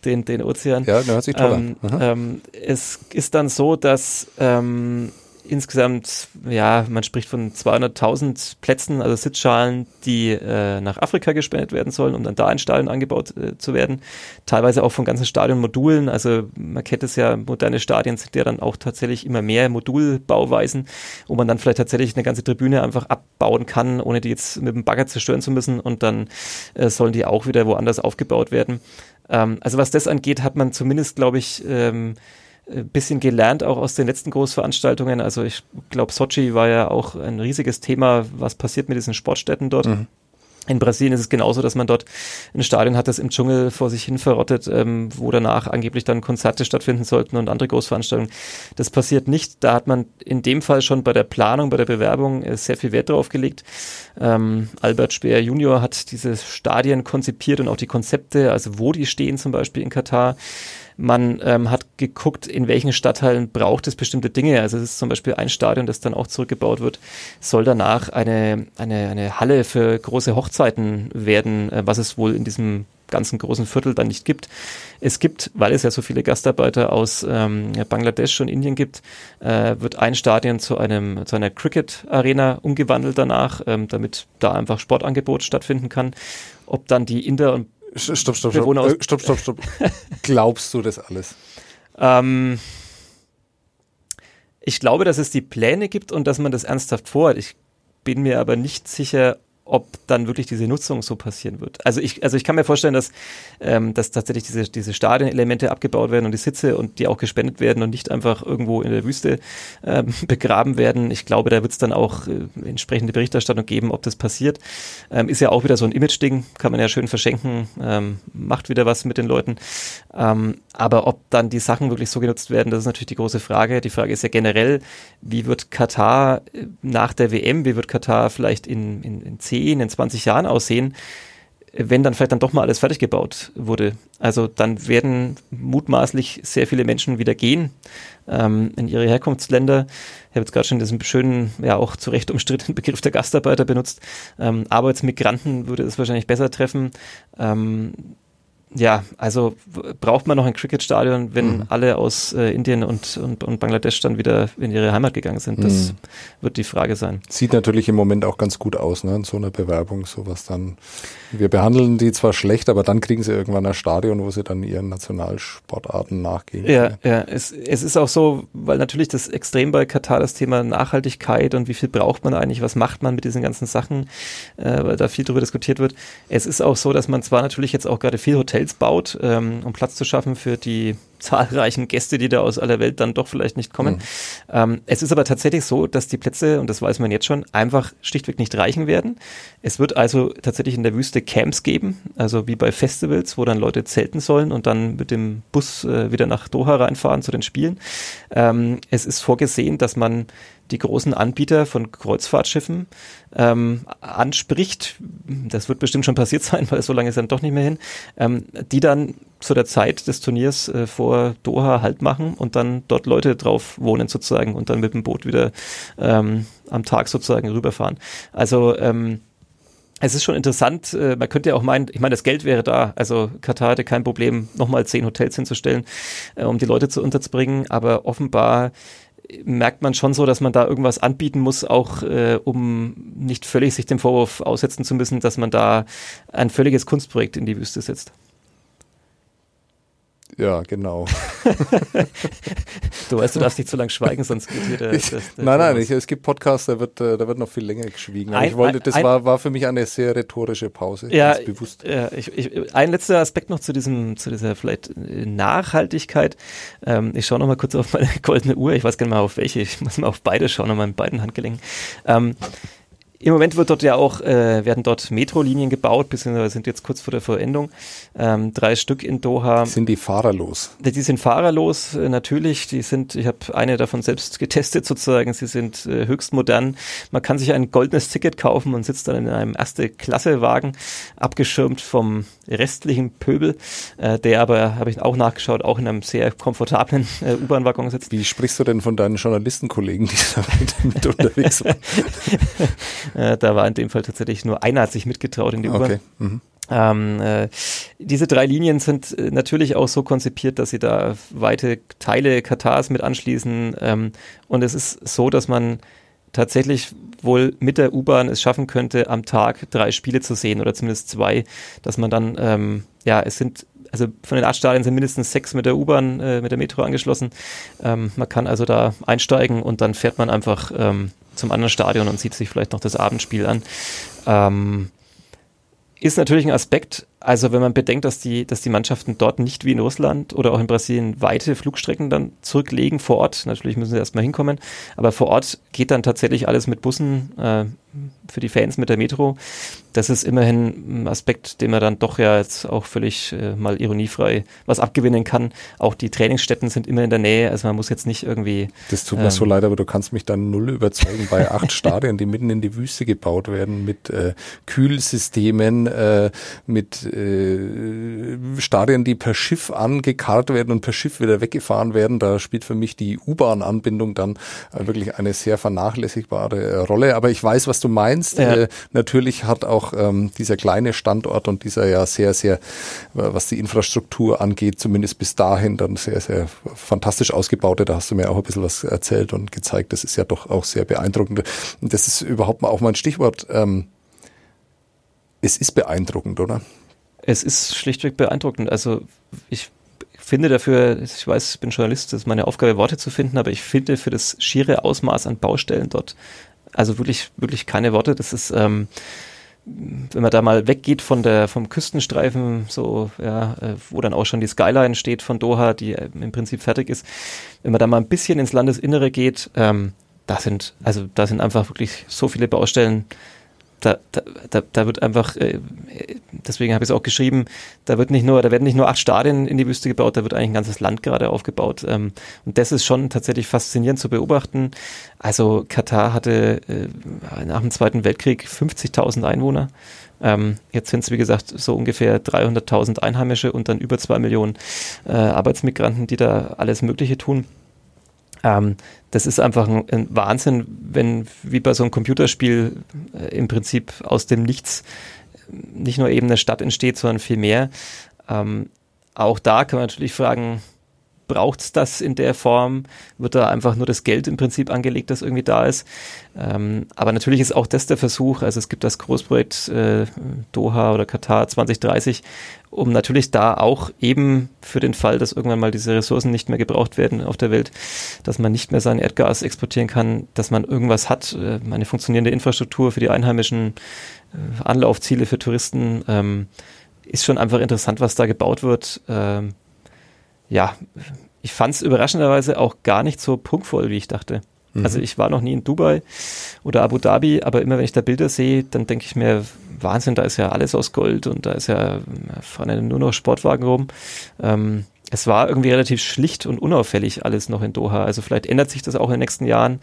den, den Ozean. Ja, das hört sich toll ähm, an. Ähm, es ist dann so, dass ähm, insgesamt, ja, man spricht von 200.000 Plätzen, also Sitzschalen, die äh, nach Afrika gespendet werden sollen, um dann da in Stadion angebaut äh, zu werden. Teilweise auch von ganzen Stadionmodulen. Also man kennt es ja, moderne Stadien sind ja dann auch tatsächlich immer mehr Modulbauweisen, wo man dann vielleicht tatsächlich eine ganze Tribüne einfach abbauen kann, ohne die jetzt mit dem Bagger zerstören zu müssen. Und dann äh, sollen die auch wieder woanders aufgebaut werden. Ähm, also was das angeht, hat man zumindest, glaube ich, ähm, äh, bisschen gelernt auch aus den letzten Großveranstaltungen. Also ich glaube, Sochi war ja auch ein riesiges Thema, was passiert mit diesen Sportstätten dort. Mhm. In Brasilien ist es genauso, dass man dort ein Stadion hat, das im Dschungel vor sich hin verrottet, ähm, wo danach angeblich dann Konzerte stattfinden sollten und andere Großveranstaltungen. Das passiert nicht. Da hat man in dem Fall schon bei der Planung, bei der Bewerbung äh, sehr viel Wert drauf gelegt. Ähm, Albert Speer Junior hat diese Stadien konzipiert und auch die Konzepte, also wo die stehen zum Beispiel in Katar. Man ähm, hat geguckt, in welchen Stadtteilen braucht es bestimmte Dinge. Also es ist zum Beispiel ein Stadion, das dann auch zurückgebaut wird, soll danach eine, eine, eine Halle für große Hochzeiten werden, äh, was es wohl in diesem ganzen großen Viertel dann nicht gibt. Es gibt, weil es ja so viele Gastarbeiter aus ähm, Bangladesch und Indien gibt, äh, wird ein Stadion zu einem zu einer Cricket-Arena umgewandelt danach, ähm, damit da einfach Sportangebot stattfinden kann. Ob dann die Inder und Stopp, stopp, stopp. Äh, stopp, stopp, stopp. (laughs) Glaubst du das alles? Ähm, ich glaube, dass es die Pläne gibt und dass man das ernsthaft vorhat. Ich bin mir aber nicht sicher, ob dann wirklich diese Nutzung so passieren wird. Also ich, also ich kann mir vorstellen, dass, ähm, dass tatsächlich diese, diese Stadionelemente abgebaut werden und die Sitze und die auch gespendet werden und nicht einfach irgendwo in der Wüste ähm, (laughs) begraben werden. Ich glaube, da wird es dann auch äh, entsprechende Berichterstattung geben, ob das passiert. Ähm, ist ja auch wieder so ein Image-Ding, kann man ja schön verschenken, ähm, macht wieder was mit den Leuten. Ähm, aber ob dann die Sachen wirklich so genutzt werden, das ist natürlich die große Frage. Die Frage ist ja generell, wie wird Katar äh, nach der WM, wie wird Katar vielleicht in, in, in 10, in 20 Jahren aussehen, wenn dann vielleicht dann doch mal alles fertig gebaut wurde. Also dann werden mutmaßlich sehr viele Menschen wieder gehen ähm, in ihre Herkunftsländer. Ich habe jetzt gerade schon diesen schönen, ja auch zu Recht umstrittenen (laughs) Begriff der Gastarbeiter benutzt. Ähm, Arbeitsmigranten würde es wahrscheinlich besser treffen. Ähm, ja, also braucht man noch ein Cricket-Stadion, wenn mhm. alle aus äh, Indien und, und, und Bangladesch dann wieder in ihre Heimat gegangen sind? Das mhm. wird die Frage sein. Sieht natürlich im Moment auch ganz gut aus, ne? In so einer Bewerbung, sowas dann. Wir behandeln die zwar schlecht, aber dann kriegen sie irgendwann ein Stadion, wo sie dann ihren Nationalsportarten nachgehen. Ja, ja. Es, es ist auch so, weil natürlich das extrem bei Katar das Thema Nachhaltigkeit und wie viel braucht man eigentlich, was macht man mit diesen ganzen Sachen, äh, weil da viel darüber diskutiert wird. Es ist auch so, dass man zwar natürlich jetzt auch gerade viel Hotel Hotels baut, ähm, um Platz zu schaffen für die (laughs) zahlreichen Gäste, die da aus aller Welt dann doch vielleicht nicht kommen. Mhm. Ähm, es ist aber tatsächlich so, dass die Plätze, und das weiß man jetzt schon, einfach schlichtweg nicht reichen werden. Es wird also tatsächlich in der Wüste Camps geben, also wie bei Festivals, wo dann Leute zelten sollen und dann mit dem Bus äh, wieder nach Doha reinfahren zu den Spielen. Ähm, es ist vorgesehen, dass man die großen Anbieter von Kreuzfahrtschiffen ähm, anspricht, das wird bestimmt schon passiert (laughs) sein, weil so lange ist dann doch nicht mehr hin, ähm, die dann zu der Zeit des Turniers äh, vor Doha Halt machen und dann dort Leute drauf wohnen sozusagen und dann mit dem Boot wieder ähm, am Tag sozusagen rüberfahren. Also ähm, es ist schon interessant, äh, man könnte ja auch meinen, ich meine, das Geld wäre da. Also Katar hatte kein Problem, nochmal zehn Hotels hinzustellen, äh, um die Leute zu unterzubringen, aber offenbar merkt man schon so, dass man da irgendwas anbieten muss, auch äh, um nicht völlig sich dem Vorwurf aussetzen zu müssen, dass man da ein völliges Kunstprojekt in die Wüste setzt. Ja, genau. (laughs) du weißt, du darfst nicht zu lange schweigen, sonst geht hier der. Der, der nein, nein, ich, es gibt Podcasts, da wird, äh, da wird noch viel länger geschwiegen. Ein, ich wollte, das ein, war, war für mich eine sehr rhetorische Pause. Ja, bewusst. Ja, ich, ich, ein letzter Aspekt noch zu diesem, zu dieser vielleicht äh, Nachhaltigkeit. Ähm, ich schaue noch mal kurz auf meine (laughs) goldene Uhr. Ich weiß gar nicht mal auf welche. Ich muss mal auf beide schauen, auf meinen beiden Handgelenken. Ähm, im Moment wird dort ja auch, äh, werden dort Metrolinien gebaut, beziehungsweise sind jetzt kurz vor der Vollendung. Ähm, drei Stück in Doha. Sind die fahrerlos? Die sind fahrerlos, äh, natürlich. Die sind, ich habe eine davon selbst getestet sozusagen. Sie sind äh, höchst modern. Man kann sich ein goldenes Ticket kaufen und sitzt dann in einem Erste-Klasse-Wagen, abgeschirmt vom restlichen Pöbel, äh, der aber, habe ich auch nachgeschaut, auch in einem sehr komfortablen äh, U-Bahn-Waggon sitzt. Wie sprichst du denn von deinen Journalistenkollegen, die da mit, (laughs) mit unterwegs waren? (laughs) Äh, da war in dem Fall tatsächlich nur einer hat sich mitgetraut in die U-Bahn. Mhm. Ähm, äh, diese drei Linien sind äh, natürlich auch so konzipiert, dass sie da weite Teile Katars mit anschließen. Ähm, und es ist so, dass man tatsächlich wohl mit der U-Bahn es schaffen könnte, am Tag drei Spiele zu sehen oder zumindest zwei, dass man dann, ähm, ja, es sind, also von den Stadien sind mindestens sechs mit der U-Bahn, äh, mit der Metro angeschlossen. Ähm, man kann also da einsteigen und dann fährt man einfach ähm, zum anderen Stadion und sieht sich vielleicht noch das Abendspiel an. Ähm, ist natürlich ein Aspekt, also wenn man bedenkt, dass die, dass die Mannschaften dort nicht wie in Russland oder auch in Brasilien weite Flugstrecken dann zurücklegen vor Ort, natürlich müssen sie erstmal hinkommen, aber vor Ort geht dann tatsächlich alles mit Bussen äh, für die Fans mit der Metro. Das ist immerhin ein Aspekt, den man dann doch ja jetzt auch völlig äh, mal ironiefrei was abgewinnen kann. Auch die Trainingsstätten sind immer in der Nähe, also man muss jetzt nicht irgendwie. Das tut mir ähm, so leid, aber du kannst mich dann null überzeugen bei acht (laughs) Stadien, die mitten in die Wüste gebaut werden, mit äh, Kühlsystemen, äh, mit äh, Stadien, die per Schiff angekarrt werden und per Schiff wieder weggefahren werden. Da spielt für mich die U-Bahn-Anbindung dann äh, wirklich eine sehr vernachlässigbare äh, Rolle. Aber ich weiß, was du meinst. Ja. Äh, natürlich hat auch ähm, dieser kleine Standort und dieser ja sehr, sehr, was die Infrastruktur angeht, zumindest bis dahin dann sehr, sehr fantastisch ausgebaute. Da hast du mir auch ein bisschen was erzählt und gezeigt. Das ist ja doch auch sehr beeindruckend. Das ist überhaupt mal auch mein Stichwort. Ähm, es ist beeindruckend, oder? Es ist schlichtweg beeindruckend. Also ich finde dafür, ich weiß, ich bin Journalist, das ist meine Aufgabe, Worte zu finden, aber ich finde für das schiere Ausmaß an Baustellen dort, also wirklich, wirklich keine Worte. Das ist, ähm, wenn man da mal weggeht von der, vom Küstenstreifen, so, ja, äh, wo dann auch schon die Skyline steht von Doha, die äh, im Prinzip fertig ist, wenn man da mal ein bisschen ins Landesinnere geht, ähm, da sind, also da sind einfach wirklich so viele Baustellen, da, da, da wird einfach, äh, deswegen habe ich es auch geschrieben, da wird nicht nur, da werden nicht nur acht Stadien in die Wüste gebaut, da wird eigentlich ein ganzes Land gerade aufgebaut. Ähm, und das ist schon tatsächlich faszinierend zu beobachten. Also Katar hatte äh, nach dem Zweiten Weltkrieg 50.000 Einwohner. Ähm, jetzt sind es, wie gesagt, so ungefähr 300.000 Einheimische und dann über zwei Millionen äh, Arbeitsmigranten, die da alles Mögliche tun. Ähm, das ist einfach ein, ein, Wahnsinn, wenn wie bei so einem Computerspiel äh, im Prinzip aus dem Nichts nicht nur eben eine Stadt entsteht, sondern viel mehr. Ähm, auch da kann man natürlich fragen, braucht es das in der Form? Wird da einfach nur das Geld im Prinzip angelegt, das irgendwie da ist? Ähm, aber natürlich ist auch das der Versuch, also es gibt das Großprojekt äh, Doha oder Katar 2030, um natürlich da auch eben für den Fall, dass irgendwann mal diese Ressourcen nicht mehr gebraucht werden auf der Welt, dass man nicht mehr sein Erdgas exportieren kann, dass man irgendwas hat, äh, eine funktionierende Infrastruktur für die einheimischen äh, Anlaufziele für Touristen. Ähm, ist schon einfach interessant, was da gebaut wird. Ähm, ja, ich fand es überraschenderweise auch gar nicht so prunkvoll, wie ich dachte. Mhm. Also ich war noch nie in Dubai oder Abu Dhabi, aber immer wenn ich da Bilder sehe, dann denke ich mir, Wahnsinn, da ist ja alles aus Gold und da ist ja fahren nur noch Sportwagen rum. Ähm, es war irgendwie relativ schlicht und unauffällig alles noch in Doha. Also vielleicht ändert sich das auch in den nächsten Jahren,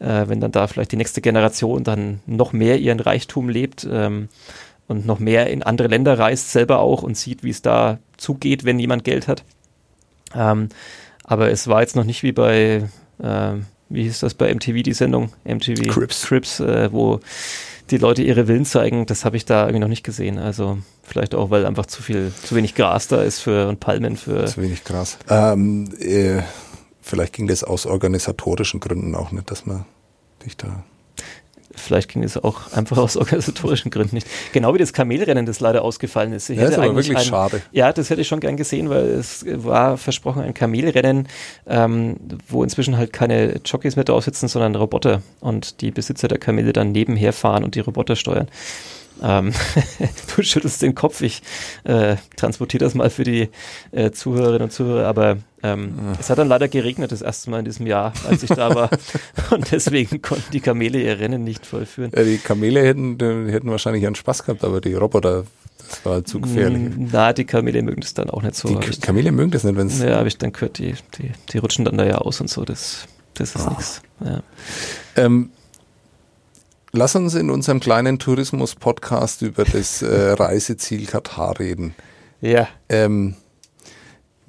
äh, wenn dann da vielleicht die nächste Generation dann noch mehr ihren Reichtum lebt ähm, und noch mehr in andere Länder reist, selber auch und sieht, wie es da zugeht, wenn jemand Geld hat. Ähm, aber es war jetzt noch nicht wie bei, äh, wie hieß das bei MTV, die Sendung? MTV Crips, Crips äh, wo die Leute ihre Willen zeigen, das habe ich da irgendwie noch nicht gesehen. Also vielleicht auch, weil einfach zu viel, zu wenig Gras da ist für und Palmen für. Zu wenig Gras. Ähm, äh, vielleicht ging das aus organisatorischen Gründen auch nicht, dass man dich da Vielleicht ging es auch einfach aus (laughs) organisatorischen Gründen nicht. Genau wie das Kamelrennen, das leider ausgefallen ist. Ich ja, ist aber wirklich ein, schade. Ja, das hätte ich schon gern gesehen, weil es war versprochen ein Kamelrennen, ähm, wo inzwischen halt keine Jockeys mehr drauf sitzen, sondern Roboter und die Besitzer der Kamele dann nebenher fahren und die Roboter steuern. Ähm, (laughs) du schüttelst den Kopf, ich äh, transportiere das mal für die äh, Zuhörerinnen und Zuhörer, aber ähm, es hat dann leider geregnet das erste Mal in diesem Jahr, als ich da war (laughs) (laughs) und deswegen konnten die Kamele ihr Rennen nicht vollführen. Ja, die Kamele hätten, die hätten wahrscheinlich einen Spaß gehabt, aber die Roboter, das war halt zu gefährlich. Mm, na, die Kamele mögen das dann auch nicht so. Die Kamele mögen das nicht, wenn es... Ja, habe ich dann gehört, die, die, die rutschen dann da ja aus und so, das, das ist oh. nichts. Ja. Ähm, Lass uns in unserem kleinen Tourismus-Podcast über das äh, (laughs) Reiseziel Katar reden. Ja. Ähm,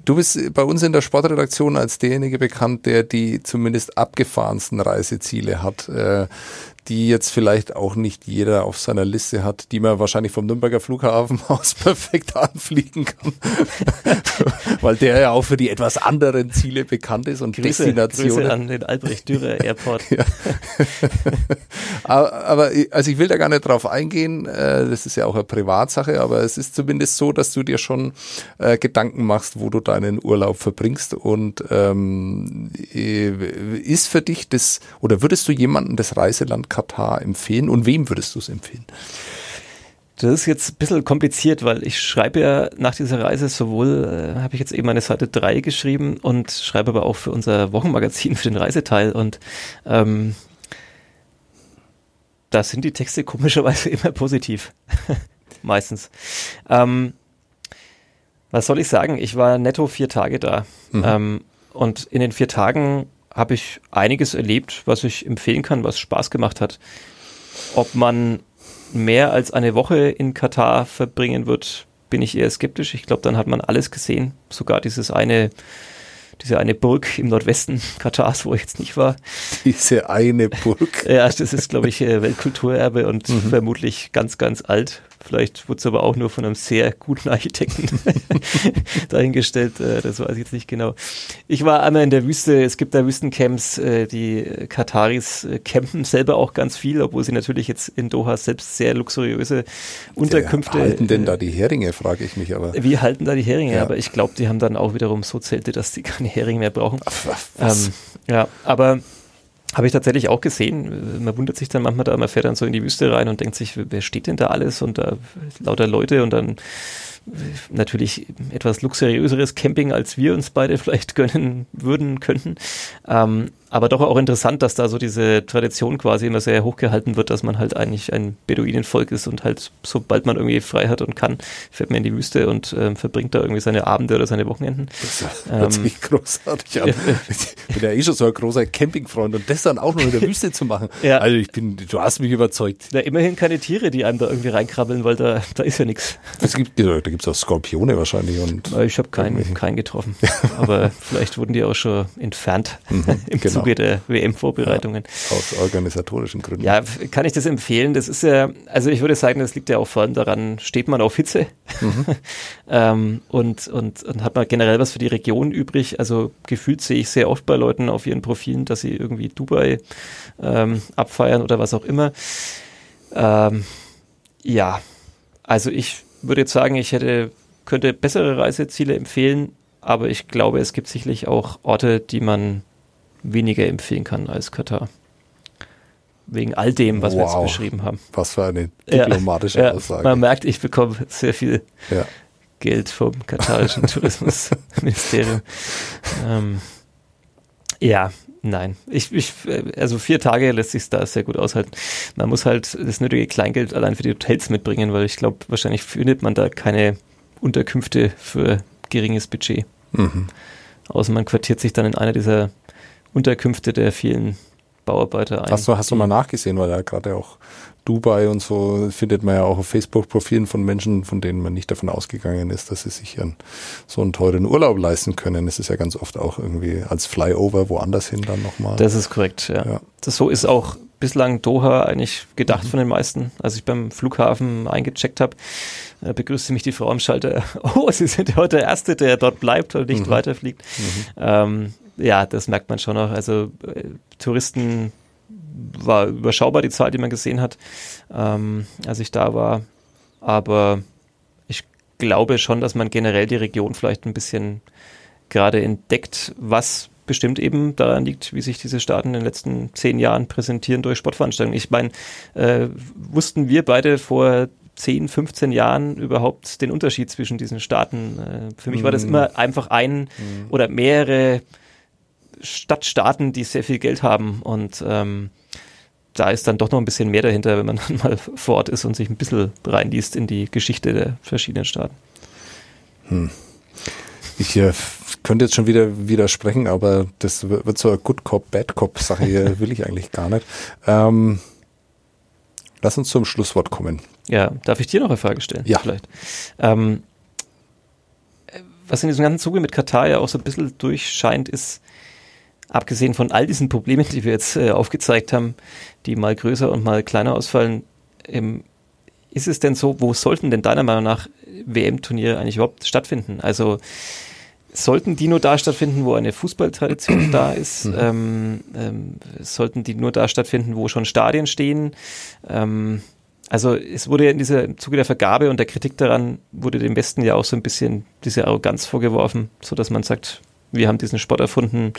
du bist bei uns in der Sportredaktion als derjenige bekannt, der die zumindest abgefahrensten Reiseziele hat. Äh, die jetzt vielleicht auch nicht jeder auf seiner Liste hat, die man wahrscheinlich vom Nürnberger Flughafen (laughs) aus perfekt anfliegen kann, (laughs) weil der ja auch für die etwas anderen Ziele bekannt ist und Grüße, Destinationen. Grüße an den Albrecht Dürer (laughs) Airport. Ja. aber also ich will da gar nicht drauf eingehen, äh, das ist ja auch eine Privatsache, aber es ist zumindest so, dass du dir schon äh, Gedanken machst, wo du deinen Urlaub verbringst und ähm, äh, ist für dich das oder würdest du jemanden das Reiseland Katar empfehlen und wem würdest du es empfehlen? Das ist jetzt ein bisschen kompliziert, weil ich schreibe ja nach dieser Reise sowohl, äh, habe ich jetzt eben eine Seite 3 geschrieben und schreibe aber auch für unser Wochenmagazin, für den Reiseteil und ähm, da sind die Texte (laughs) komischerweise immer positiv. (laughs) Meistens. Ähm, was soll ich sagen? Ich war netto vier Tage da. Mhm. Ähm, und in den vier Tagen habe ich einiges erlebt, was ich empfehlen kann, was Spaß gemacht hat. Ob man mehr als eine Woche in Katar verbringen wird, bin ich eher skeptisch. Ich glaube, dann hat man alles gesehen, sogar dieses eine diese eine Burg im Nordwesten (laughs) Katars, wo ich jetzt nicht war. Diese eine Burg. ja, das ist, glaube ich, äh, Weltkulturerbe und mhm. vermutlich ganz, ganz alt. Vielleicht wurde es aber auch nur von einem sehr guten Architekten (laughs) dahingestellt. Äh, das weiß ich jetzt nicht genau. Ich war einmal in der Wüste. Es gibt da Wüstencamps. Äh, die Kataris campen selber auch ganz viel, obwohl sie natürlich jetzt in Doha selbst sehr luxuriöse Unterkünfte. Wie halten denn da die Heringe, frage ich mich aber. Wie halten da die Heringe? Ja. Aber ich glaube, die haben dann auch wiederum so Zelte, dass die keine Heringe mehr brauchen. Ach, was? Ähm, ja, aber habe ich tatsächlich auch gesehen. Man wundert sich dann manchmal da, man fährt dann so in die Wüste rein und denkt sich, wer steht denn da alles? Und da lauter Leute und dann natürlich etwas luxuriöseres Camping, als wir uns beide vielleicht gönnen würden, könnten. Ähm, aber doch auch interessant, dass da so diese Tradition quasi immer sehr hochgehalten wird, dass man halt eigentlich ein Beduinenvolk ist und halt sobald man irgendwie frei hat und kann, fährt man in die Wüste und ähm, verbringt da irgendwie seine Abende oder seine Wochenenden. Das hört ähm, sich großartig an. ich bin ja eh schon so ein großer Campingfreund und das dann auch noch in der Wüste zu machen. Ja. Also ich bin, du hast mich überzeugt. Ja, immerhin keine Tiere, die einem da irgendwie reinkrabbeln, weil da, da ist ja nichts. Es gibt, da gibt es auch Skorpione wahrscheinlich und. Ich habe keinen, keinen getroffen. (laughs) aber vielleicht wurden die auch schon entfernt mhm, (laughs) im genau. Zuge der WM-Vorbereitungen. Ja, aus organisatorischen Gründen. Ja, kann ich das empfehlen? Das ist ja, also ich würde sagen, das liegt ja auch vor allem daran, steht man auf Hitze mhm. (laughs) ähm, und, und, und hat man generell was für die Region übrig. Also gefühlt sehe ich sehr oft bei Leuten auf ihren Profilen, dass sie irgendwie Dubai ähm, abfeiern oder was auch immer. Ähm, ja, also ich würde jetzt sagen, ich hätte, könnte bessere Reiseziele empfehlen, aber ich glaube, es gibt sicherlich auch Orte, die man weniger empfehlen kann als Katar. Wegen all dem, was wow. wir jetzt beschrieben haben. Was für eine diplomatische ja, Aussage. Man merkt, ich bekomme sehr viel ja. Geld vom katarischen (laughs) Tourismusministerium. ähm, ja, nein. Ich, ich, also vier Tage lässt sich da sehr gut aushalten. Man muss halt das nötige Kleingeld allein für die Hotels mitbringen, weil ich glaube, wahrscheinlich findet man da keine Unterkünfte für geringes Budget. Mhm. Außer man quartiert sich dann in einer dieser Unterkünfte der vielen Bauarbeiter ein. Hast du, hast du mal nachgesehen, weil ja gerade auch Dubai und so findet man ja auch auf Facebook-Profilen von Menschen, von denen man nicht davon ausgegangen ist, dass sie sich einen, so einen teuren Urlaub leisten können. Es ist ja ganz oft auch irgendwie als Flyover woanders hin dann nochmal. Das ist korrekt, ja. ja. Das so ist auch bislang Doha eigentlich gedacht mhm. von den meisten. Als ich beim Flughafen eingecheckt habe, äh, begrüßte mich die Frau am Schalter, (laughs) oh, Sie sind heute der Erste, der dort bleibt und nicht mhm. weiterfliegt. Mhm. Ähm, ja, das merkt man schon noch. Also äh, Touristen war überschaubar die Zahl, die man gesehen hat, ähm, als ich da war. Aber ich glaube schon, dass man generell die Region vielleicht ein bisschen gerade entdeckt, was bestimmt eben daran liegt, wie sich diese Staaten in den letzten zehn Jahren präsentieren durch Sportveranstaltungen. Ich meine, äh, wussten wir beide vor 10, 15 Jahren überhaupt den Unterschied zwischen diesen Staaten? Äh, für mich war das mm. immer einfach ein mm. oder mehrere Stadtstaaten, die sehr viel Geld haben und ähm, da ist dann doch noch ein bisschen mehr dahinter, wenn man dann (laughs) mal vor Ort ist und sich ein bisschen reinliest in die Geschichte der verschiedenen Staaten. Hm. Ich äh, könnte jetzt schon wieder widersprechen, aber das wird so eine Good Cop, Bad Cop Sache hier, (laughs) will ich eigentlich gar nicht. Ähm, lass uns zum Schlusswort kommen. Ja, darf ich dir noch eine Frage stellen? Ja. Vielleicht. Ähm, was in diesem ganzen Zuge mit Katar ja auch so ein bisschen durchscheint, ist, abgesehen von all diesen Problemen, die wir jetzt äh, aufgezeigt haben, die mal größer und mal kleiner ausfallen, ähm, ist es denn so, wo sollten denn deiner Meinung nach WM-Turniere eigentlich überhaupt stattfinden? Also sollten die nur da stattfinden, wo eine Fußballtradition da ist? Mhm. Ähm, ähm, sollten die nur da stattfinden, wo schon Stadien stehen? Ähm, also es wurde ja in dieser im Zuge der Vergabe und der Kritik daran wurde dem Westen ja auch so ein bisschen diese Arroganz vorgeworfen, so dass man sagt, wir haben diesen Sport erfunden,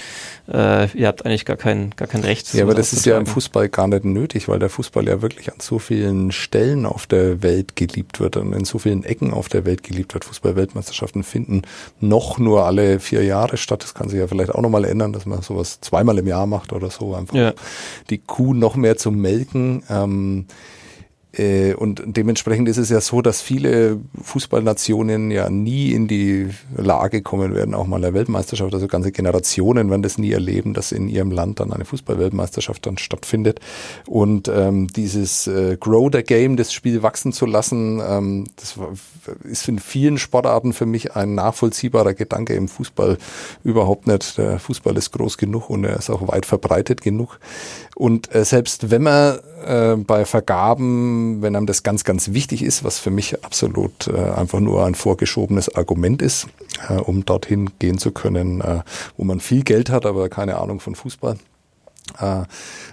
äh, ihr habt eigentlich gar kein, gar kein Recht. Ja, aber das ist ja im Fußball gar nicht nötig, weil der Fußball ja wirklich an so vielen Stellen auf der Welt geliebt wird und in so vielen Ecken auf der Welt geliebt wird. Fußball-Weltmeisterschaften finden noch nur alle vier Jahre statt. Das kann sich ja vielleicht auch nochmal ändern, dass man sowas zweimal im Jahr macht oder so, einfach ja. die Kuh noch mehr zu melken. Ähm, äh, und dementsprechend ist es ja so, dass viele Fußballnationen ja nie in die Lage kommen werden, auch mal eine Weltmeisterschaft, also ganze Generationen werden das nie erleben, dass in ihrem Land dann eine Fußballweltmeisterschaft dann stattfindet. Und ähm, dieses äh, Grow the Game, das Spiel wachsen zu lassen, ähm, das ist in vielen Sportarten für mich ein nachvollziehbarer Gedanke im Fußball überhaupt nicht. Der Fußball ist groß genug und er ist auch weit verbreitet genug. Und äh, selbst wenn man äh, bei Vergaben, wenn einem das ganz, ganz wichtig ist, was für mich absolut äh, einfach nur ein vorgeschobenes Argument ist, äh, um dorthin gehen zu können, äh, wo man viel Geld hat, aber keine Ahnung von Fußball, äh,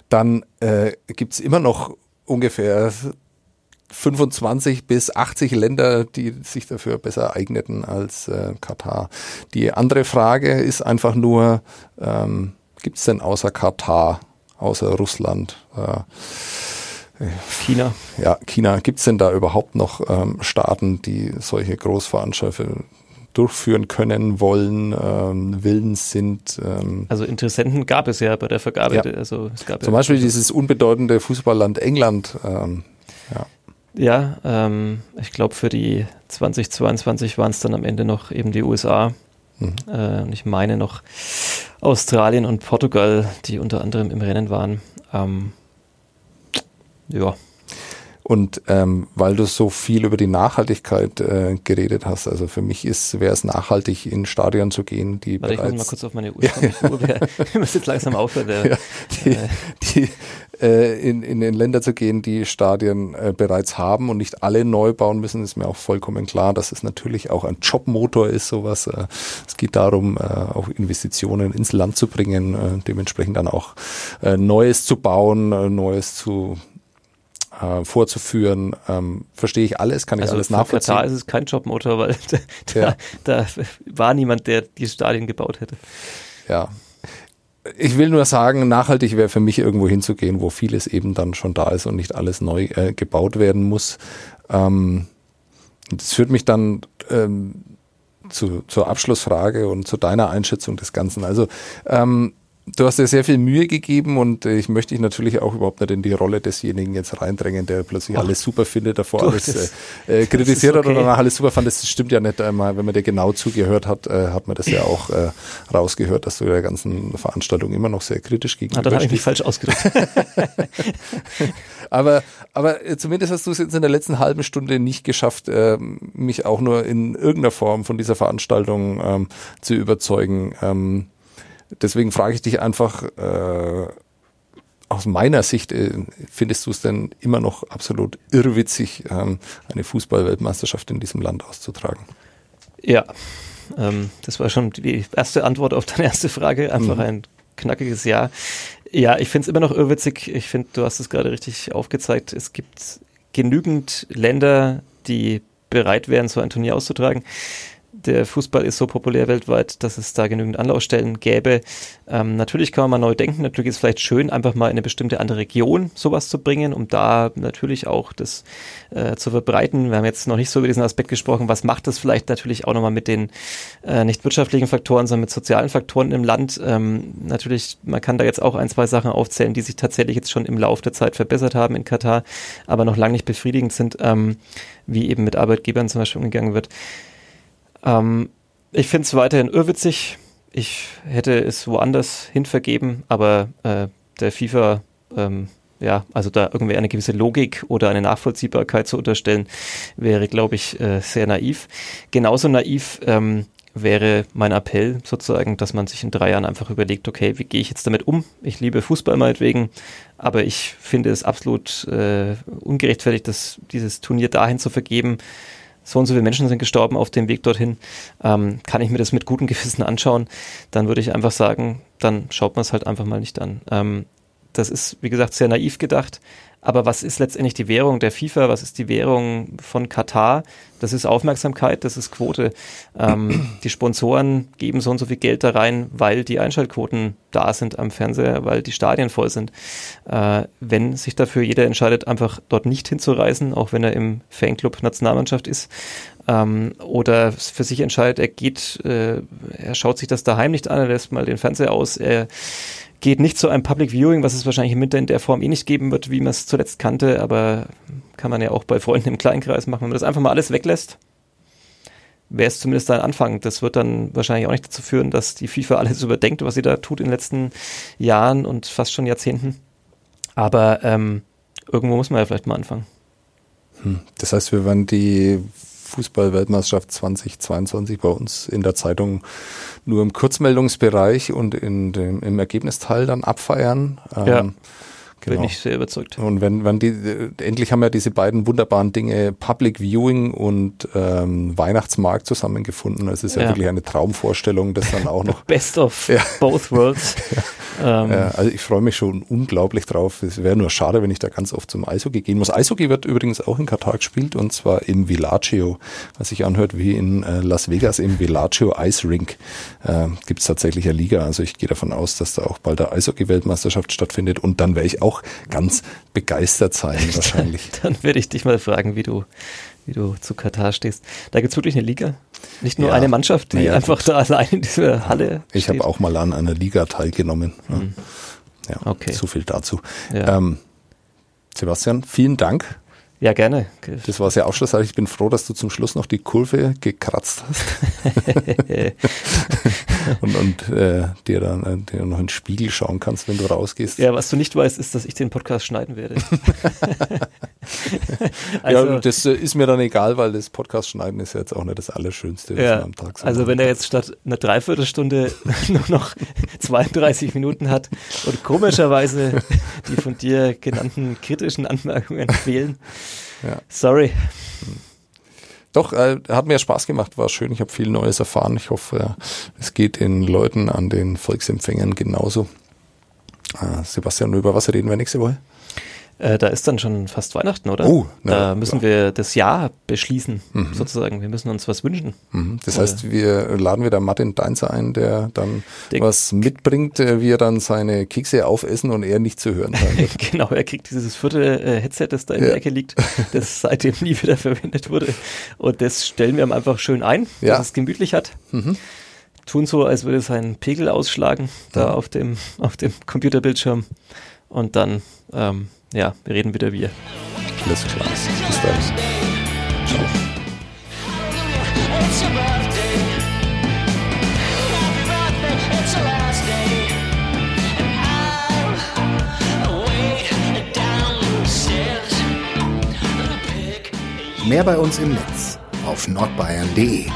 dann äh, gibt immer noch ungefähr 25 bis 80 Länder, die sich dafür besser eigneten als äh, Katar. Die andere Frage ist einfach nur, ähm, gibt es denn außer Katar außer Russland. Äh, China. Ja, China. Gibt es denn da überhaupt noch ähm, Staaten, die solche Großveranstaltungen durchführen können, wollen, ähm, willens sind. Ähm. Also Interessenten gab es ja bei der Vergabe. Ja. Also es gab Zum ja Beispiel dieses unbedeutende Fußballland England. Ähm, ja, ja ähm, ich glaube für die 2022 waren es dann am Ende noch eben die USA. Mhm. Äh, und ich meine noch Australien und Portugal, die unter anderem im Rennen waren. Ja. Und ähm, weil du so viel über die Nachhaltigkeit äh, geredet hast, also für mich ist, wäre es nachhaltig, in Stadien zu gehen, die Warte, bereits... ich muss mal kurz auf meine (laughs) Uhr schauen. (laughs) Wir müssen jetzt langsam aufhören. (laughs) Ja, die, äh, die, äh, in, in den Länder zu gehen, die Stadien äh, bereits haben und nicht alle neu bauen müssen, ist mir auch vollkommen klar, dass es natürlich auch ein Jobmotor ist, sowas. Äh, es geht darum, äh, auch Investitionen ins Land zu bringen, äh, dementsprechend dann auch äh, Neues zu bauen, äh, Neues zu äh, vorzuführen, ähm, verstehe ich alles, kann ich also alles nachvollziehen. Katar ist es kein Jobmotor, weil (laughs) da, ja. da, da war niemand, der die Stadien gebaut hätte. Ja, ich will nur sagen, nachhaltig wäre für mich irgendwo hinzugehen, wo vieles eben dann schon da ist und nicht alles neu äh, gebaut werden muss. Ähm, das führt mich dann ähm, zu, zur Abschlussfrage und zu deiner Einschätzung des Ganzen. Also ähm, Du hast dir sehr viel Mühe gegeben und ich möchte dich natürlich auch überhaupt nicht in die Rolle desjenigen jetzt reindrängen, der plötzlich Ach, alles super findet, davor du, alles äh, äh kritisiert okay. hat und danach alles super fand. Das stimmt ja nicht einmal, wenn man dir genau zugehört hat, äh, hat man das ja auch äh, rausgehört, dass du der ganzen Veranstaltung immer noch sehr kritisch gegenüber ah, dann habe ich mich falsch ausgedrückt. (laughs) aber, aber äh, zumindest hast du es jetzt in der letzten halben Stunde nicht geschafft, äh, mich auch nur in irgendeiner Form von dieser Veranstaltung ähm, zu überzeugen. Ähm, Deswegen frage ich dich einfach, äh, aus meiner Sicht äh, findest du es denn immer noch absolut irrwitzig, ähm, eine Fußballweltmeisterschaft in diesem Land auszutragen? Ja, ähm, das war schon die erste Antwort auf deine erste Frage. Einfach mhm. ein knackiges Ja. Ja, ich finde es immer noch irrwitzig. Ich finde, du hast es gerade richtig aufgezeigt. Es gibt genügend Länder, die bereit wären, so ein Turnier auszutragen der Fußball ist so populär weltweit, dass es da genügend Anlaufstellen gäbe. Ähm, natürlich kann man mal neu denken. Natürlich ist es vielleicht schön, einfach mal in eine bestimmte andere Region sowas zu bringen, um da natürlich auch das äh, zu verbreiten. Wir haben jetzt noch nicht so über diesen Aspekt gesprochen. Was macht das vielleicht natürlich auch nochmal mit den äh, nicht wirtschaftlichen Faktoren, sondern mit sozialen Faktoren im Land? Ähm, natürlich, man kann da jetzt auch ein, zwei Sachen aufzählen, die sich tatsächlich jetzt schon im Laufe der Zeit verbessert haben in Katar, aber noch lange nicht befriedigend sind, ähm, wie eben mit Arbeitgebern zum Beispiel umgegangen wird. Ähm, ich finde es weiterhin irrwitzig. Ich hätte es woanders hin vergeben, aber äh, der FIFA, ähm, ja, also da irgendwie eine gewisse Logik oder eine Nachvollziehbarkeit zu unterstellen, wäre, glaube ich, äh, sehr naiv. Genauso naiv ähm, wäre mein Appell sozusagen, dass man sich in drei Jahren einfach überlegt, okay, wie gehe ich jetzt damit um? Ich liebe Fußball meinetwegen, aber ich finde es absolut äh, ungerechtfertigt, dass dieses Turnier dahin zu vergeben, so und so viele Menschen sind gestorben auf dem Weg dorthin, ähm, kann ich mir das mit gutem Gewissen anschauen, dann würde ich einfach sagen, dann schaut man es halt einfach mal nicht an. Ähm, das ist, wie gesagt, sehr naiv gedacht. Aber was ist letztendlich die Währung der FIFA? Was ist die Währung von Katar? Das ist Aufmerksamkeit, das ist Quote. Ähm, (clears throat) die Sponsoren geben so und so viel Geld da rein, weil die Einschaltquoten da sind am Fernseher, weil die Stadien voll sind. Äh, wenn sich dafür jeder entscheidet, einfach dort nicht hinzureisen, auch wenn er im Fanclub Nationalmannschaft ist, ähm, oder für sich entscheidet, er geht, äh, er schaut sich das daheim nicht an, er lässt mal den Fernseher aus, er geht nicht zu einem Public Viewing, was es wahrscheinlich im Winter in der Form eh nicht geben wird, wie man es zuletzt kannte, aber kann man ja auch bei Freunden im Kleinkreis machen, wenn man das einfach mal alles weglässt. Wäre es zumindest ein Anfang. Das wird dann wahrscheinlich auch nicht dazu führen, dass die FIFA alles (laughs) überdenkt, was sie da tut in den letzten Jahren und fast schon Jahrzehnten. Aber ähm, irgendwo muss man ja vielleicht mal anfangen. Hm. Das heißt, wir werden die Fußball-Weltmeisterschaft 2022 bei uns in der Zeitung nur im Kurzmeldungsbereich und in dem, im Ergebnisteil dann abfeiern. Ja. Genau. Bin ich sehr überzeugt. Und wenn, wenn die, endlich haben ja diese beiden wunderbaren Dinge Public Viewing und ähm, Weihnachtsmarkt zusammengefunden. Es ist ja, ja, wirklich eine Traumvorstellung, das dann auch noch. (laughs) Best of ja. both worlds. (laughs) ja. Ähm. also ich freue mich schon unglaublich drauf. Es wäre nur schade, wenn ich da ganz oft zum Eishockey gehen muss. Eishockey wird übrigens auch in Katar gespielt und zwar im Villaggio, was sich anhört wie in äh, Las Vegas im Villaggio Ice Rink. Äh, Gibt es tatsächlich eine Liga. Also ich gehe davon aus, dass da auch bald der Eishockey-Weltmeisterschaft stattfindet und dann wäre ich auch auch ganz begeistert sein wahrscheinlich. (laughs) Dann, dann werde ich dich mal fragen, wie du, wie du zu Katar stehst. Da gibt es wirklich eine Liga? Nicht nur ja, eine Mannschaft, die ja, einfach da allein in dieser Halle Ich habe auch mal an einer Liga teilgenommen. Mhm. Ja, okay. so viel dazu. Ja. Ähm, Sebastian, vielen Dank ja, gerne. Das war sehr aufschlussreich. Ich bin froh, dass du zum Schluss noch die Kurve gekratzt hast. (laughs) (laughs) (laughs) und und äh, dir dann äh, dir noch in den Spiegel schauen kannst, wenn du rausgehst. Ja, was du nicht weißt, ist, dass ich den Podcast schneiden werde. (laughs) (laughs) also, ja, das äh, ist mir dann egal, weil das Podcast schneiden ist ja jetzt auch nicht das Allerschönste, was ja, man am Tag so Also wenn er jetzt statt einer Dreiviertelstunde nur noch 32 Minuten hat und komischerweise die von dir genannten kritischen Anmerkungen fehlen, ja. Sorry. Doch, äh, hat mir Spaß gemacht, war schön. Ich habe viel Neues erfahren. Ich hoffe, es geht den Leuten an den Volksempfängern genauso. Äh, Sebastian, über was reden wir nächste Woche? Äh, da ist dann schon fast Weihnachten, oder? Oh, na, da müssen ja. wir das Jahr beschließen, mhm. sozusagen. Wir müssen uns was wünschen. Mhm. Das heißt, wir laden wieder Martin Deinzer ein, der dann der was mitbringt, äh, wie er dann seine Kekse aufessen und er nicht zu hören sein (laughs) wird. genau, er kriegt dieses vierte äh, Headset, das da in ja. der Ecke liegt, das seitdem nie wieder verwendet wurde. Und das stellen wir ihm einfach schön ein, ja. dass es gemütlich hat. Mhm tun so, als würde es einen Pegel ausschlagen, da auf dem, auf dem Computerbildschirm. Und dann ähm, ja, wir reden wieder wir. Alles klar. Bis dann. Ciao. Mehr bei uns im Netz auf nordbayern.de